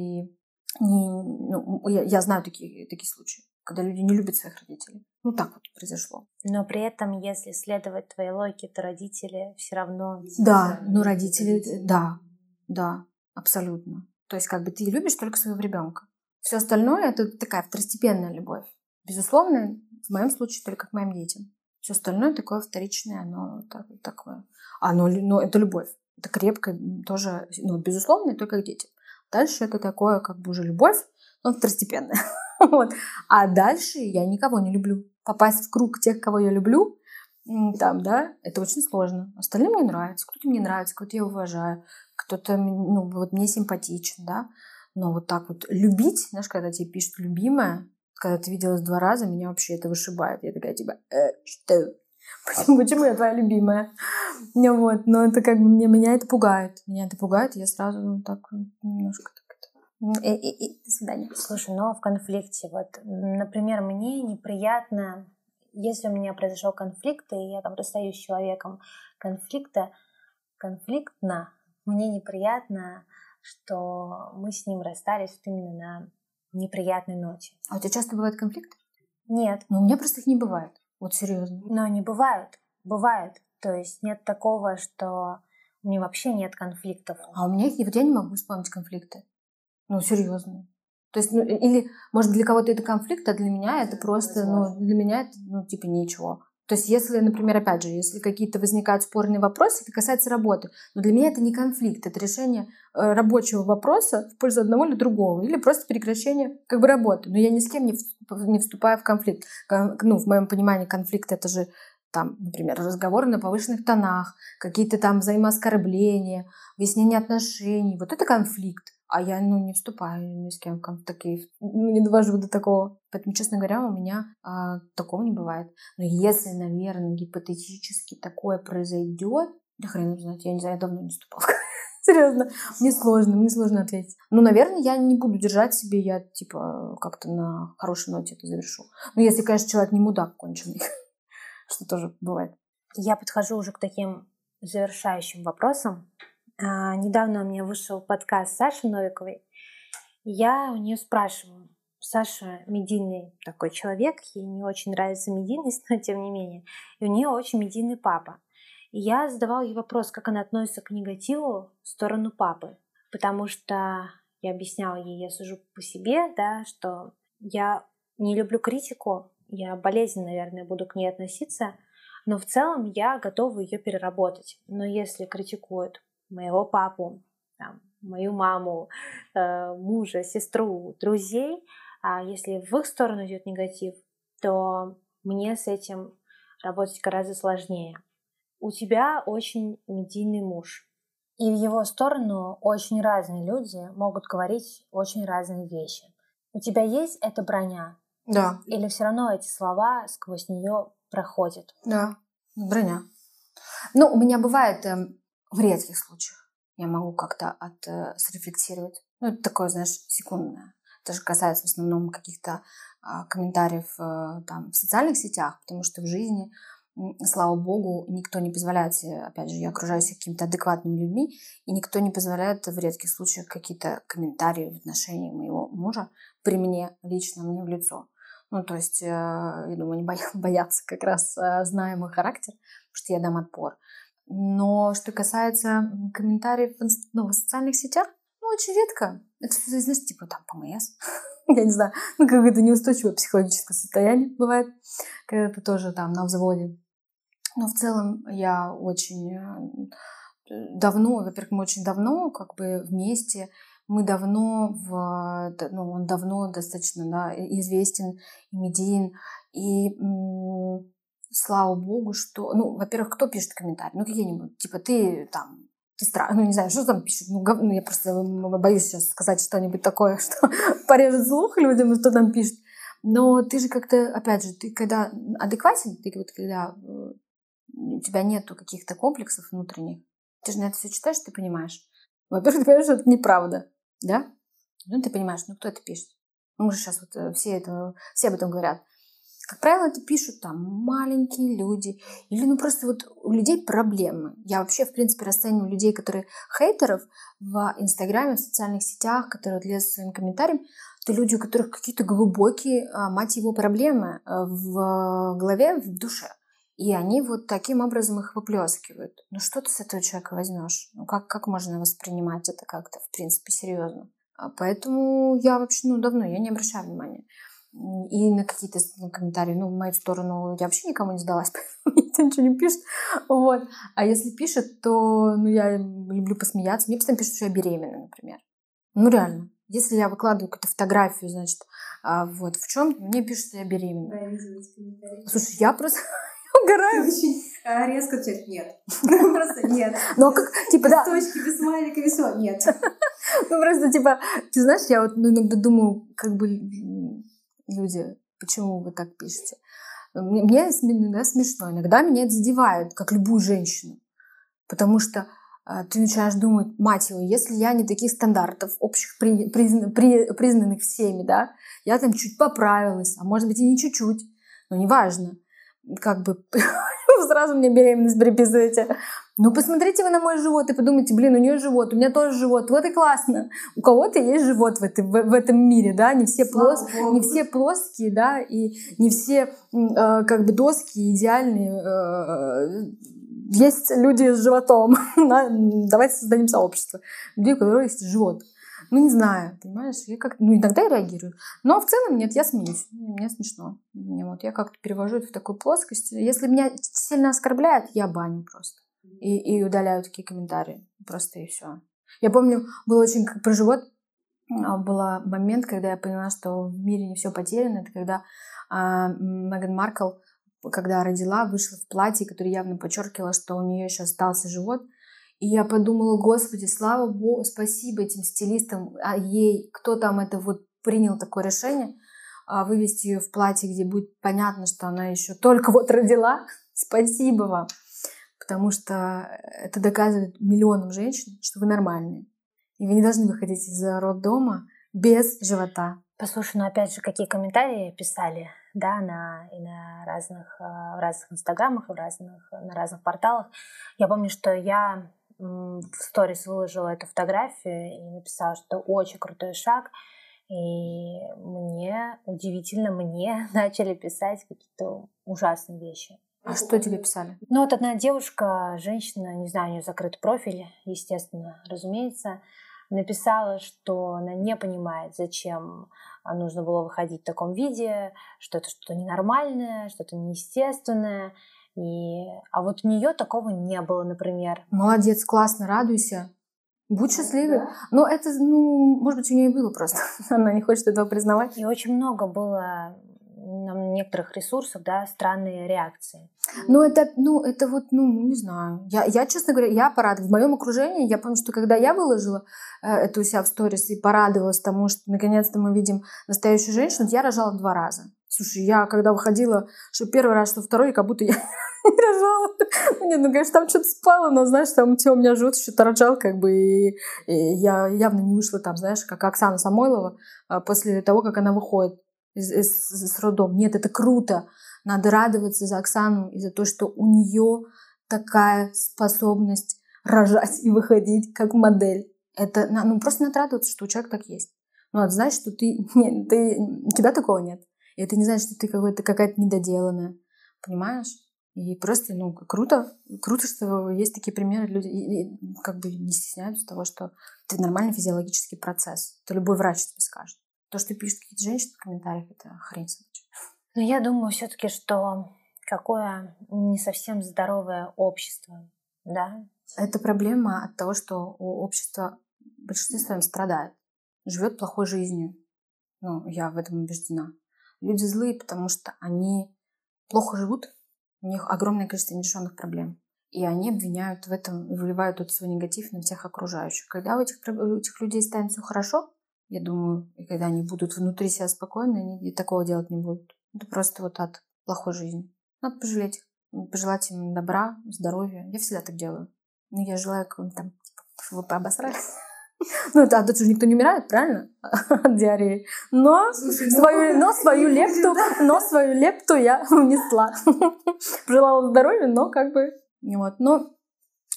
не, ну, я, я знаю такие, такие случаи, когда люди не любят своих родителей. Ну, так вот произошло. Но при этом, если следовать твоей логике, то родители все равно... Да, ну, родители, да, да, абсолютно. То есть, как бы ты любишь только своего ребенка. Все остальное это такая второстепенная любовь. Безусловно, в моем случае только к моим детям. Все остальное такое вторичное, оно так, такое. Оно, ну, это любовь. Это крепкое тоже, ну, безусловно, только к детям. Дальше это такое, как бы уже любовь, но второстепенная. вот. А дальше я никого не люблю. Попасть в круг тех, кого я люблю, там, да, это очень сложно. Остальным мне нравится. Кто-то мне нравится, кого-то я уважаю, кто-то, ну, вот мне симпатичен, да. Но вот так вот любить, знаешь, когда тебе пишут «любимая», когда ты виделась два раза, меня вообще это вышибает. Я такая, типа, э, что? Почему, почему я твоя любимая? Ну, вот, но это как бы меня, меня это пугает. Меня это пугает, я сразу ну, так немножко так и, и, и, до свидания. Слушай, но в конфликте, вот, например, мне неприятно, если у меня произошел конфликт, и я там расстаюсь с человеком, конфликта, конфликтно, мне неприятно что мы с ним расстались вот именно на неприятной ноте. А у тебя часто бывают конфликты? Нет. Но у меня просто их не бывает. Вот серьезно. Но они бывают. Бывают. То есть нет такого, что у меня вообще нет конфликтов. А у меня их вот я не могу вспомнить конфликты. Ну, серьезно. То есть, ну, или, может, для кого-то это конфликт, а для меня это просто, ну, для меня это, ну, типа, ничего. То есть, если, например, опять же, если какие-то возникают спорные вопросы, это касается работы. Но для меня это не конфликт, это решение э, рабочего вопроса в пользу одного или другого, или просто прекращение как бы работы. Но я ни с кем не, вступаю в конфликт. Ну, в моем понимании конфликт это же там, например, разговоры на повышенных тонах, какие-то там взаимооскорбления, выяснение отношений. Вот это конфликт. А я, ну, не вступаю ни с кем в такие, ну, не довожу до такого. Поэтому, честно говоря, у меня а, такого не бывает. Но если, наверное, гипотетически такое произойдет, да хрен знает, я не знаю, я давно не вступала. Серьезно, мне сложно, мне сложно ответить. Ну, наверное, я не буду держать себе, я, типа, как-то на хорошей ноте это завершу. Ну, если, конечно, человек не мудак конченый, что тоже бывает. Я подхожу уже к таким завершающим вопросам. А, недавно у меня вышел подкаст Саши Новиковой. Я у нее спрашиваю, Саша медийный такой человек, ей не очень нравится медийность, но тем не менее. И у нее очень медийный папа. И я задавала ей вопрос, как она относится к негативу в сторону папы. Потому что я объясняла ей, я сужу по себе, да, что я не люблю критику, я болезненно, наверное, буду к ней относиться, но в целом я готова ее переработать. Но если критикуют моего папу, там, мою маму, э, мужа, сестру, друзей, а если в их сторону идет негатив, то мне с этим работать гораздо сложнее. У тебя очень медийный муж, и в его сторону очень разные люди могут говорить очень разные вещи. У тебя есть эта броня? Да. Или все равно эти слова сквозь нее проходят? Да, броня. Ну, у меня бывает эм, в редких случаях я могу как-то от, э, срефлексировать. Ну, это такое, знаешь, секундное. Это же касается в основном каких-то э, комментариев э, там в социальных сетях, потому что в жизни, слава богу, никто не позволяет опять же, я окружаюсь какими-то адекватными людьми, и никто не позволяет в редких случаях какие-то комментарии в отношении моего мужа при мне, лично мне в лицо. Ну, то есть, э, я думаю, они боятся как раз, э, зная мой характер, потому что я дам отпор. Но что касается комментариев в, ну, в социальных сетях, ну, очень редко. Это что-то, знаешь, типа там ПМС. Я не знаю, ну, какое-то неустойчивое психологическое состояние бывает, когда ты тоже там на взводе. Но в целом я очень э, давно, во-первых, мы очень давно как бы вместе, мы давно в, ну, он давно достаточно да, известен и медиен, и слава богу, что, ну, во-первых, кто пишет комментарии? Ну, какие-нибудь, типа, ты там, ты страх, ну, не знаю, что там пишут, ну, гов... ну, я просто боюсь сейчас сказать что-нибудь такое, что порежет слух людям, что там пишут. Но ты же как-то, опять же, ты когда адекватен, ты вот когда э, у тебя нету каких-то комплексов внутренних, ты же на это все читаешь, ты понимаешь. Во-первых, ты понимаешь, что это неправда, да? Ну, ты понимаешь, ну, кто это пишет? Ну, уже сейчас вот э, все, это, все об этом говорят. Как правило, это пишут там маленькие люди. Или ну просто вот у людей проблемы. Я вообще, в принципе, расцениваю людей, которые хейтеров в Инстаграме, в социальных сетях, которые вот лезут своим комментарием, то люди, у которых какие-то глубокие, а, мать его, проблемы э, в голове, в душе. И они вот таким образом их выплескивают. Ну что ты с этого человека возьмешь? Ну как, как можно воспринимать это как-то, в принципе, серьезно? А поэтому я вообще, ну, давно, я не обращаю внимания. И на какие-то ну, комментарии, ну, в мою сторону я вообще никому не сдалась, никто ничего не пишет. Вот. А если пишет, то ну, я люблю посмеяться. Мне постоянно пишут, что я беременна, например. Ну, реально. Если я выкладываю какую-то фотографию, значит, а, вот в чем мне пишут, что я беременна. Слушай, я просто угораю. Очень а, резко отвечать нет. Просто нет. Ну, а как, типа, да. точки, без смайлика, без всего. Нет. Ну, просто, типа, ты знаешь, я вот ну, иногда думаю, как бы люди, почему вы так пишете? Мне, иногда смешно, иногда меня это задевает, как любую женщину. Потому что э, ты начинаешь думать, мать его, если я не таких стандартов, общих при, призна, при, признанных всеми, да, я там чуть поправилась, а может быть и не чуть-чуть, но неважно. Как бы сразу мне беременность приписываете. Ну, посмотрите вы на мой живот и подумайте, блин, у нее живот, у меня тоже живот, вот и классно. У кого-то есть живот в, этой, в, в этом мире, да, не все, плос, не все плоские, да, и не все э, как бы доски идеальные. Э, есть люди с животом. Давайте создадим сообщество. Людей, у которых есть живот. Ну, не знаю, понимаешь, я как ну, иногда я реагирую. Но в целом нет, я смеюсь. Мне смешно. Мне вот, я как-то перевожу это в такую плоскость. Если меня сильно оскорбляют, я баню просто и, и удаляю такие комментарии. Просто и все. Я помню, был очень как про живот, а, был момент, когда я поняла, что в мире не все потеряно. Это когда а, Меган Маркл, когда родила, вышла в платье, которое явно подчеркивало, что у нее еще остался живот. И я подумала, господи, слава богу, спасибо этим стилистам, а ей, кто там это вот принял такое решение, а, вывести ее в платье, где будет понятно, что она еще только вот родила. Спасибо вам потому что это доказывает миллионам женщин, что вы нормальные. И вы не должны выходить из роддома без живота. Послушай, ну опять же, какие комментарии писали, да, на, и на разных, э, в разных инстаграмах, и в разных, на разных порталах. Я помню, что я в сторис выложила эту фотографию и написала, что очень крутой шаг. И мне, удивительно, мне начали писать какие-то ужасные вещи. А что тебе писали? Ну, вот одна девушка, женщина, не знаю, у нее закрыт профиль, естественно, разумеется, написала, что она не понимает, зачем нужно было выходить в таком виде, что это что-то ненормальное, что-то неестественное. И... А вот у нее такого не было, например. Молодец, классно, радуйся. Будь счастливой. Да. Но это, ну, может быть, у нее и было просто. Она не хочет этого признавать. И очень много было на некоторых ресурсах, да, странные реакции. Ну, это, ну, это вот, ну, не знаю. Я, я, честно говоря, я порадовалась. В моем окружении, я помню, что когда я выложила э, это у себя в сторис и порадовалась тому, что наконец-то мы видим настоящую женщину, я рожала два раза. Слушай, я когда выходила, что первый раз, что второй, как будто я не рожала. Нет, ну, конечно, там что-то спало, но, знаешь, там у меня живот что-то рожал, как бы, и, и я явно не вышла там, знаешь, как Оксана Самойлова а, после того, как она выходит из, из, из родом. Нет, это круто. Надо радоваться за Оксану и за то, что у нее такая способность рожать и выходить как модель. Это, ну, просто надо радоваться, что у человека так есть. Ну, это значит, что ты, нет, ты, у тебя такого нет. И это не значит, что ты какой-то, какая-то недоделанная. Понимаешь? И просто, ну, круто, круто, что есть такие примеры, люди и, и, как бы не стесняются того, что это нормальный физиологический процесс. Это любой врач тебе скажет. То, что пишут какие-то женщины в комментариях, это хрень собачья. Но я думаю все-таки, что какое не совсем здоровое общество, да? Это проблема от того, что у общества в большинстве своем страдает, живет плохой жизнью. Ну, я в этом убеждена. Люди злые, потому что они плохо живут, у них огромное количество нерешенных проблем. И они обвиняют в этом, выливают этот свой негатив на всех окружающих. Когда у этих, у этих людей станет все хорошо, я думаю, и когда они будут внутри себя спокойны, они такого делать не будут. Это просто вот от плохой жизни. Надо пожалеть их, пожелать им добра, здоровья. Я всегда так делаю. Ну, я желаю какого-нибудь там, типа, вы обосрались. Ну, это, тут же никто не умирает, правильно? От диареи. Но свою, но свою лепту, но свою лепту я внесла. Желала здоровья, но как бы... Вот. Но,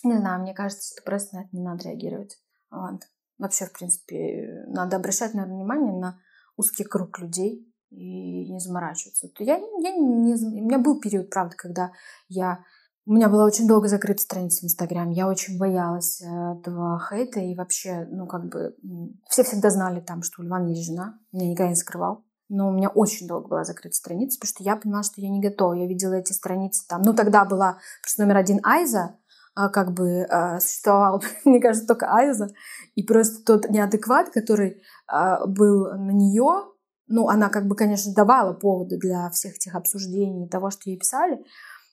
не знаю, мне кажется, что просто на это не надо реагировать. Вот. Вообще, в принципе, надо обращать, наверное, внимание на узкий круг людей и не заморачиваться. Я, я не, у меня был период, правда, когда я у меня была очень долго закрыта страница в Инстаграме. Я очень боялась э, этого хейта. И вообще, ну, как бы, все всегда знали там, что у Ливана есть жена. Меня никогда не скрывал. Но у меня очень долго была закрыта страница, потому что я поняла, что я не готова. Я видела эти страницы там. Ну, тогда была просто номер один Айза, а, как бы э, существовал, мне кажется, только Айза. И просто тот неадекват, который а, был на нее, ну, она как бы, конечно, давала поводы для всех этих обсуждений, того, что ей писали,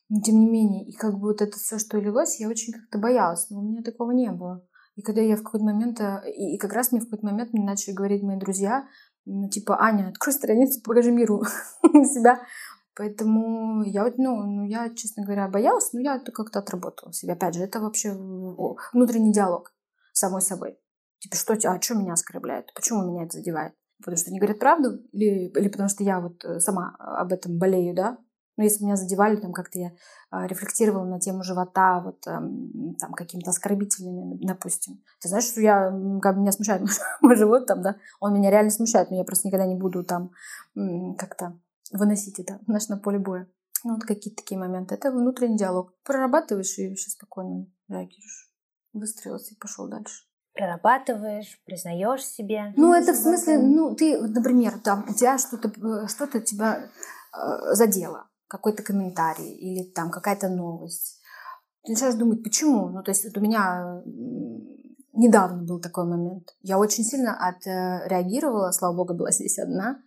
но тем не менее, и как бы вот это все, что лилось, я очень как-то боялась, но у меня такого не было. И когда я в какой-то момент, э, и, и как раз мне в какой-то момент мне начали говорить мои друзья, типа, Аня, открой страницу, покажи миру себя. Поэтому я, ну, ну, я, честно говоря, боялась, но я это как-то отработала себе. Опять же, это вообще внутренний диалог с самой собой. Типа, что, а что меня оскорбляет? Почему меня это задевает? Потому что они говорят правду? Или, или потому что я вот э, сама об этом болею, да? Ну, если меня задевали, там как-то я а, рефлексировала на тему живота, вот эм, там какими-то оскорбительными, допустим. Ты знаешь, что я, как меня смущает мой живот там, да? Он меня реально смущает, но я просто никогда не буду там как-то выносить это, знаешь, на поле боя. Ну, вот какие-то такие моменты. Это внутренний диалог. Прорабатываешь и вообще спокойно реагируешь. Выстрелился и пошел дальше прорабатываешь, признаешь себе. Ну, это в смысле, ну, ты, например, там, у тебя что-то, э, что-то тебя э, задело какой-то комментарий или там какая-то новость. Ты начинаешь думать, почему? Ну, то есть вот у меня недавно был такой момент. Я очень сильно отреагировала, слава богу, была здесь одна,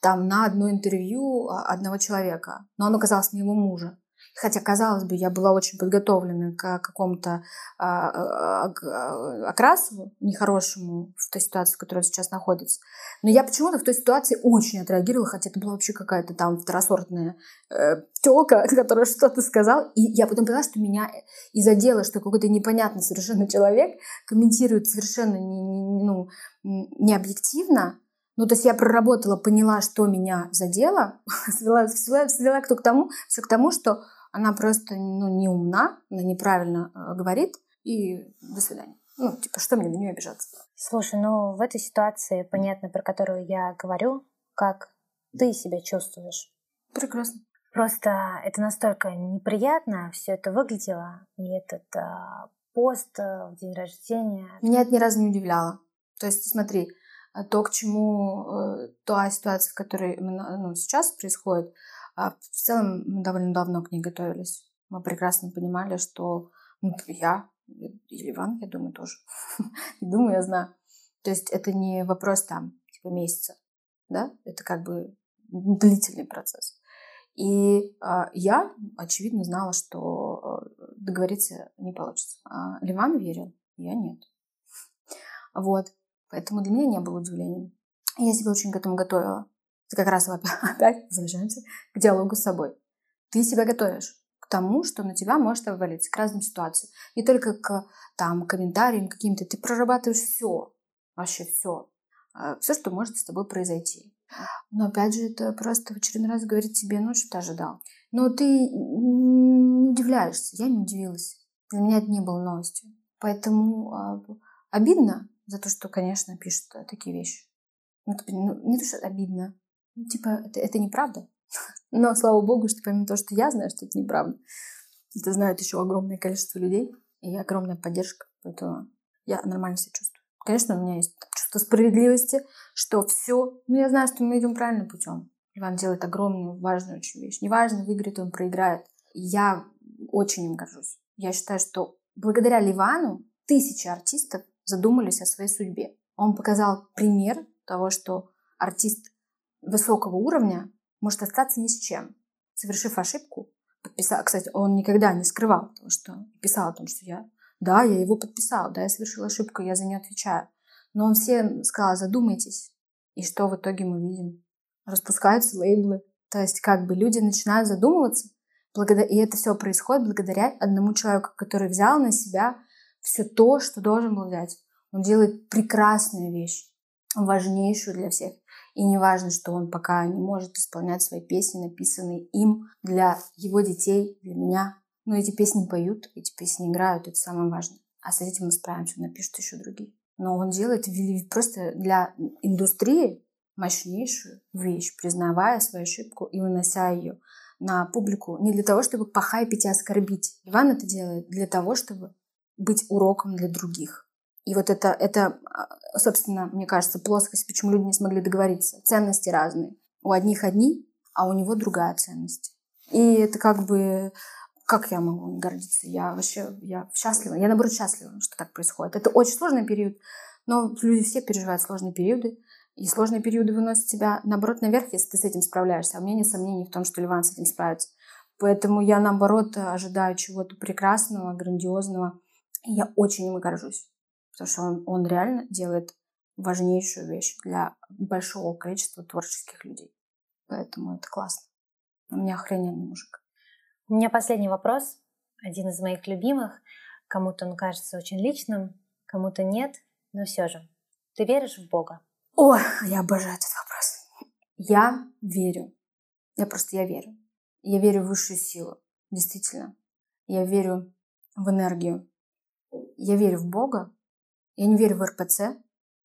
там на одно интервью а, одного человека. Но оно казалось моего мужа. Хотя, казалось бы, я была очень подготовлена к какому-то а, а, а, окрасу нехорошему в той ситуации, в которой он сейчас находится. Но я почему-то в той ситуации очень отреагировала, хотя это была вообще какая-то там второсортная э, телка, которая что-то сказала. И я потом поняла, что меня и задело, что какой-то непонятный совершенно человек комментирует совершенно не, ну, не объективно, ну, то есть я проработала, поняла, что меня задело, свела, свела, свела к тому, все к тому, что она просто ну, не умна, она неправильно э, говорит, и до свидания. Ну, типа, что мне на нее обижаться? Слушай, ну в этой ситуации, понятно, про которую я говорю, как ты себя чувствуешь? Прекрасно. Просто это настолько неприятно все это выглядело, и этот а, пост а, в день рождения. Меня это ни разу не удивляло. То есть, смотри, э, то, к чему, э, та ситуация, в которой ну, сейчас происходит, а в целом мы довольно давно к ней готовились. Мы прекрасно понимали, что ну, я или Иван, я думаю, тоже. думаю, я знаю. То есть это не вопрос там, типа, месяца, да? Это как бы длительный процесс. И э, я, очевидно, знала, что э, договориться не получится. А Ливан верил, я нет. Вот. Поэтому для меня не было удивлением. Я себя очень к этому готовила. Это как раз опять возвращаемся к диалогу с собой. Ты себя готовишь к тому, что на тебя может обвалиться, к разным ситуациям. Не только к там, комментариям каким-то. Ты прорабатываешь все, вообще все. А, все, что может с тобой произойти. Но опять же, это просто в очередной раз говорит тебе, ну, что ты ожидал. Но ты не удивляешься. Я не удивилась. Для меня это не было новостью. Поэтому а, обидно за то, что, конечно, пишут такие вещи. Ну, ну не то, что обидно, типа, это, это неправда. Но, слава богу, что помимо того, что я знаю, что это неправда, это знают еще огромное количество людей и огромная поддержка. Поэтому я нормально себя чувствую. Конечно, у меня есть чувство справедливости, что все, ну, я знаю, что мы идем правильным путем. Иван делает огромную, важную очень вещь. Неважно, выиграет он, проиграет. Я очень им горжусь. Я считаю, что благодаря Ливану тысячи артистов задумались о своей судьбе. Он показал пример того, что артист высокого уровня может остаться ни с чем. Совершив ошибку, подписал, кстати, он никогда не скрывал того, что писал о том, что я, да, я его подписал, да, я совершил ошибку, я за нее отвечаю. Но он всем сказал, задумайтесь. И что в итоге мы видим? Распускаются лейблы. То есть как бы люди начинают задумываться, и это все происходит благодаря одному человеку, который взял на себя все то, что должен был взять. Он делает прекрасную вещь, важнейшую для всех. И не важно, что он пока не может исполнять свои песни, написанные им для его детей, для меня. Но эти песни поют, эти песни играют, это самое важное. А с этим мы справимся, напишут еще другие. Но он делает просто для индустрии мощнейшую вещь, признавая свою ошибку и вынося ее на публику не для того, чтобы похайпить и оскорбить. Иван это делает для того, чтобы быть уроком для других. И вот это, это, а, собственно, мне кажется, плоскость, почему люди не смогли договориться. Ценности разные. У одних одни, а у него другая ценность. И это как бы... Как я могу гордиться? Я вообще я счастлива. Я, наоборот, счастлива, что так происходит. Это очень сложный период, но люди все переживают сложные периоды. И сложные периоды выносят тебя, наоборот, наверх, если ты с этим справляешься. А у меня нет сомнений в том, что Ливан с этим справится. Поэтому я, наоборот, ожидаю чего-то прекрасного, грандиозного. И я очень им горжусь. Потому что он, он реально делает важнейшую вещь для большого количества творческих людей. Поэтому это классно. У меня охрененный мужик. У меня последний вопрос. Один из моих любимых. Кому-то он кажется очень личным, кому-то нет, но все же. Ты веришь в Бога? Ой, я обожаю этот вопрос. Я верю. Я просто, я верю. Я верю в высшую силу. Действительно. Я верю в энергию. Я верю в Бога. Я не верю в РПЦ.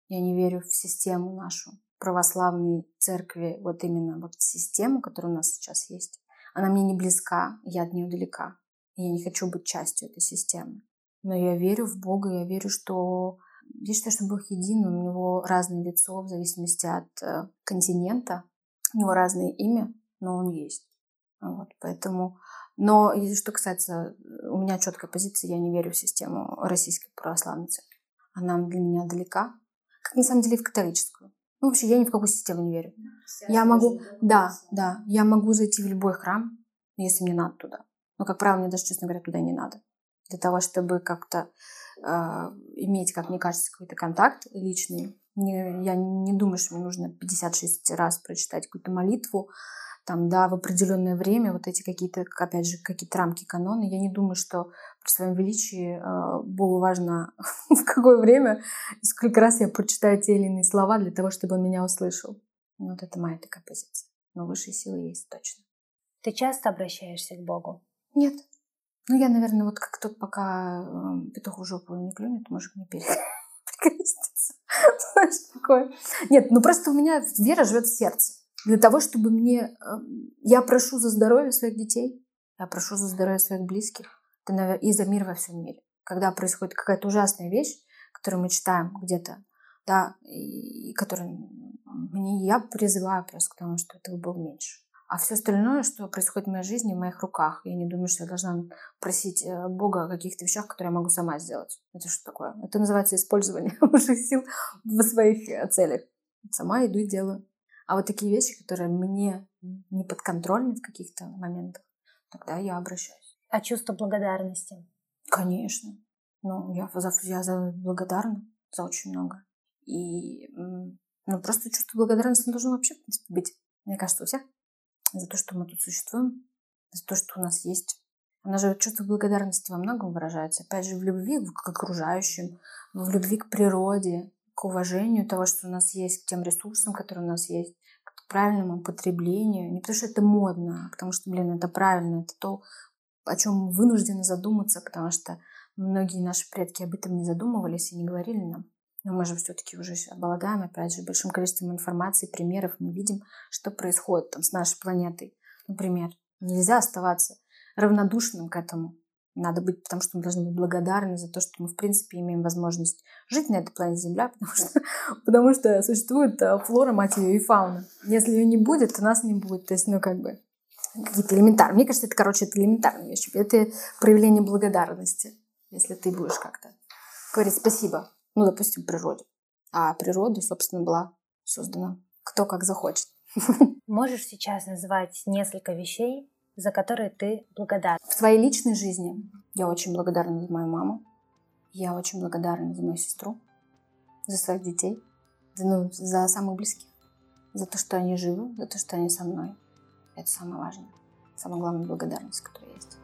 Я не верю в систему нашу православной церкви, вот именно вот систему, которая у нас сейчас есть. Она мне не близка, я от нее далека. Я не хочу быть частью этой системы. Но я верю в Бога, я верю, что я считаю, что Бог един, у него разное лицо в зависимости от э, континента. У него разное имя, но он есть. Вот, поэтому... Но что касается... У меня четкая позиция, я не верю в систему Российской Православной Церкви. Она для меня далека. Как на самом деле в католическую. Ну, вообще, я ни в какую систему не верю. Я могу... Да, да. Я могу зайти в любой храм, если мне надо туда. Но, как правило, мне даже, честно говоря, туда не надо. Для того, чтобы как-то а, иметь, как мне кажется, какой-то контакт личный. Не, я не думаю, что мне нужно 56 раз прочитать какую-то молитву, там, да, в определенное время, вот эти какие-то, опять же, какие-то рамки канона. Я не думаю, что при своем величии э, Богу важно, в какое время, сколько раз я прочитаю те или иные слова для того, чтобы он меня услышал. Вот это моя такая позиция. Но высшие силы есть точно. Ты часто обращаешься к Богу? Нет. Ну, я, наверное, вот как тот, пока э, петух в жопу не клюнет, может мне перекреститься. Знаешь, такое. Нет, ну просто у меня вера живет в сердце. Для того, чтобы мне... Э, я прошу за здоровье своих детей, я прошу за здоровье своих близких и за мир во всем мире. Когда происходит какая-то ужасная вещь, которую мы читаем где-то, да, и которую мне, я призываю просто к тому, что этого было меньше. А все остальное, что происходит в моей жизни, в моих руках. Я не думаю, что я должна просить э, Бога о каких-то вещах, которые я могу сама сделать. Это что такое? Это называется использование высших сил в своих э, целях. Сама иду и делаю. А вот такие вещи, которые мне не подконтрольны в каких-то моментах, тогда я обращаюсь. А чувство благодарности? Конечно. Ну, я за, я за благодарна за очень много. И ну, просто чувство благодарности должно вообще, в принципе, быть. Мне кажется, у всех за то, что мы тут существуем, за то, что у нас есть. Она же чувство благодарности во многом выражается. Опять же, в любви к окружающим, в любви к природе, к уважению того, что у нас есть, к тем ресурсам, которые у нас есть, к правильному потреблению. Не потому что это модно, а потому что, блин, это правильно, это то, о чем вынуждены задуматься, потому что многие наши предки об этом не задумывались и не говорили нам. Но мы же все-таки уже обладаем, опять же, большим количеством информации, примеров. Мы видим, что происходит там с нашей планетой. Например, нельзя оставаться равнодушным к этому. Надо быть, потому что мы должны быть благодарны за то, что мы, в принципе, имеем возможность жить на этой планете Земля, потому что, потому что существует э, флора, мать ее, и фауна. Если ее не будет, то нас не будет. То есть, ну, как бы, какие-то элементарные. Мне кажется, это, короче, это элементарные вещи. Это проявление благодарности, если ты будешь как-то говорить спасибо, ну, допустим, природе. А природа, собственно, была создана кто как захочет. Можешь сейчас назвать несколько вещей, за которые ты благодарна? В своей личной жизни я очень благодарна за мою маму. Я очень благодарна за мою сестру, за своих детей, за, ну, за самых близких, за то, что они живы, за то, что они со мной. Это самое важное, самая главная благодарность, которая есть.